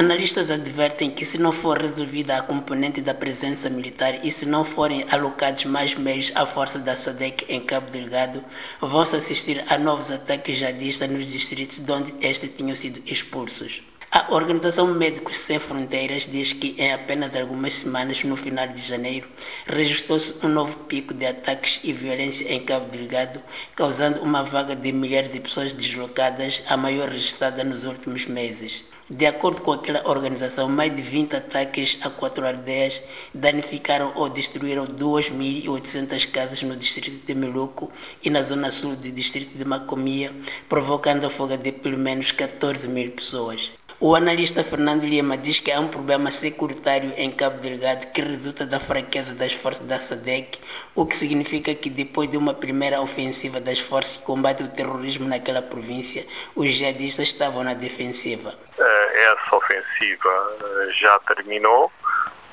Analistas advertem que se não for resolvida a componente da presença militar e se não forem alocados mais meios à força da SADEC em Cabo Delgado, vão-se assistir a novos ataques jihadistas nos distritos de onde estes tinham sido expulsos. A Organização Médicos Sem Fronteiras diz que em apenas algumas semanas, no final de janeiro, registrou-se um novo pico de ataques e violência em Cabo Delgado, causando uma vaga de milhares de pessoas deslocadas, a maior registrada nos últimos meses. De acordo com aquela organização, mais de 20 ataques a quatro aldeias danificaram ou destruíram 2.800 casas no distrito de Meluco e na zona sul do distrito de Macomia, provocando a fuga de pelo menos 14 mil pessoas. O analista Fernando Lima diz que há um problema securitário em Cabo Delgado que resulta da fraqueza das forças da SADEC, o que significa que depois de uma primeira ofensiva das forças que combatem o terrorismo naquela província, os jihadistas estavam na defensiva. Eh, essa ofensiva eh, já terminou.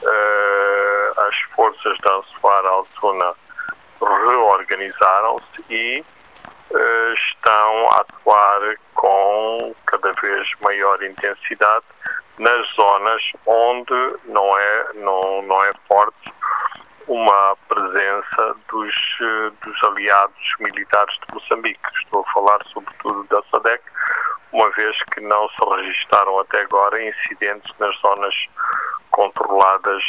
Eh, as forças da Ansoar Altuna reorganizaram-se e estão a atuar com cada vez maior intensidade nas zonas onde não é, não, não é forte uma presença dos, dos aliados militares de Moçambique. Estou a falar sobretudo da SADEC, uma vez que não se registaram até agora incidentes nas zonas controladas,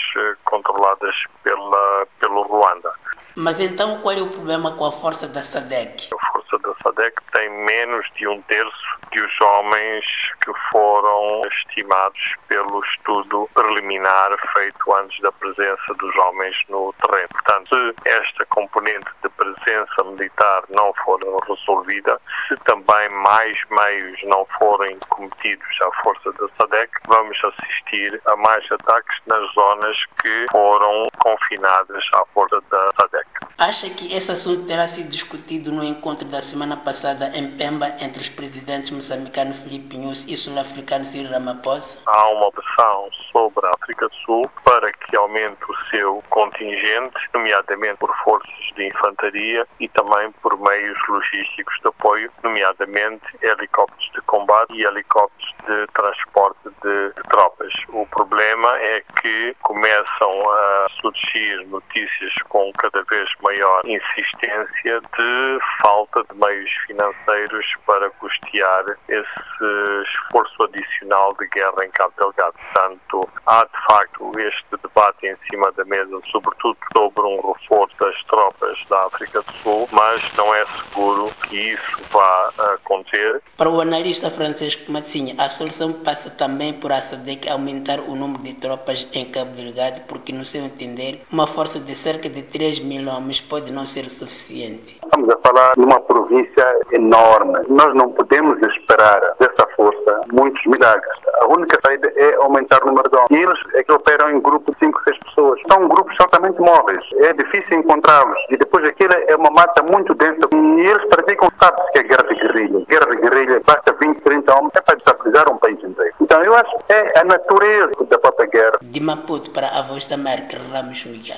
controladas pela, pelo Ruanda. Mas então qual é o problema com a força da SADEC? Da SADEC tem menos de um terço de os homens que foram estimados pelo estudo preliminar feito antes da presença dos homens no terreno. Portanto, se esta componente de presença militar não for resolvida, se também mais meios não forem cometidos à força da SADEC, vamos assistir a mais ataques nas zonas que foram confinadas à força da SADEC. Acha que esse assunto terá sido discutido no encontro da semana passada em Pemba entre os presidentes moçambicano Filipe Nunes e sul-africano Cyril Ramaphosa? Há uma pressão sobre a África do Sul para que aumente o seu contingente, nomeadamente por forças de infantaria e também por meios logísticos de apoio, nomeadamente helicópteros de combate e helicópteros de transporte de tropas. O problema é que começam a surgir notícias com cada vez maior insistência de falta de meios financeiros para custear esse esforço adicional de guerra em Cabo Delgado. Portanto, há de facto este debate em cima da mesa, sobretudo sobre um reforço das tropas da África do Sul, mas não é seguro que isso vá acontecer. Para o analista Francisco Matzinha, a solução passa também por a SADEC aumentar o número de tropas em Cabo Delgado, porque, no seu entender, uma força de cerca de 3 mil homens pode não ser suficiente. Estamos a falar de uma província enorme. Nós não podemos esperar dessa força muitos milagres. A única saída é aumentar o número de homens. E eles é que operam em grupos de 5, 6 pessoas. São grupos altamente móveis. É difícil encontrá-los. E depois aquilo é uma mata muito densa. E eles praticam, sabe-se que é guerra de guerrilha. Guerra de guerrilha, basta 20, 30 homens. É para destabilizar um país inteiro. Então eu acho que é a natureza da própria guerra. De Maputo para a voz da América, Ramos Miguel.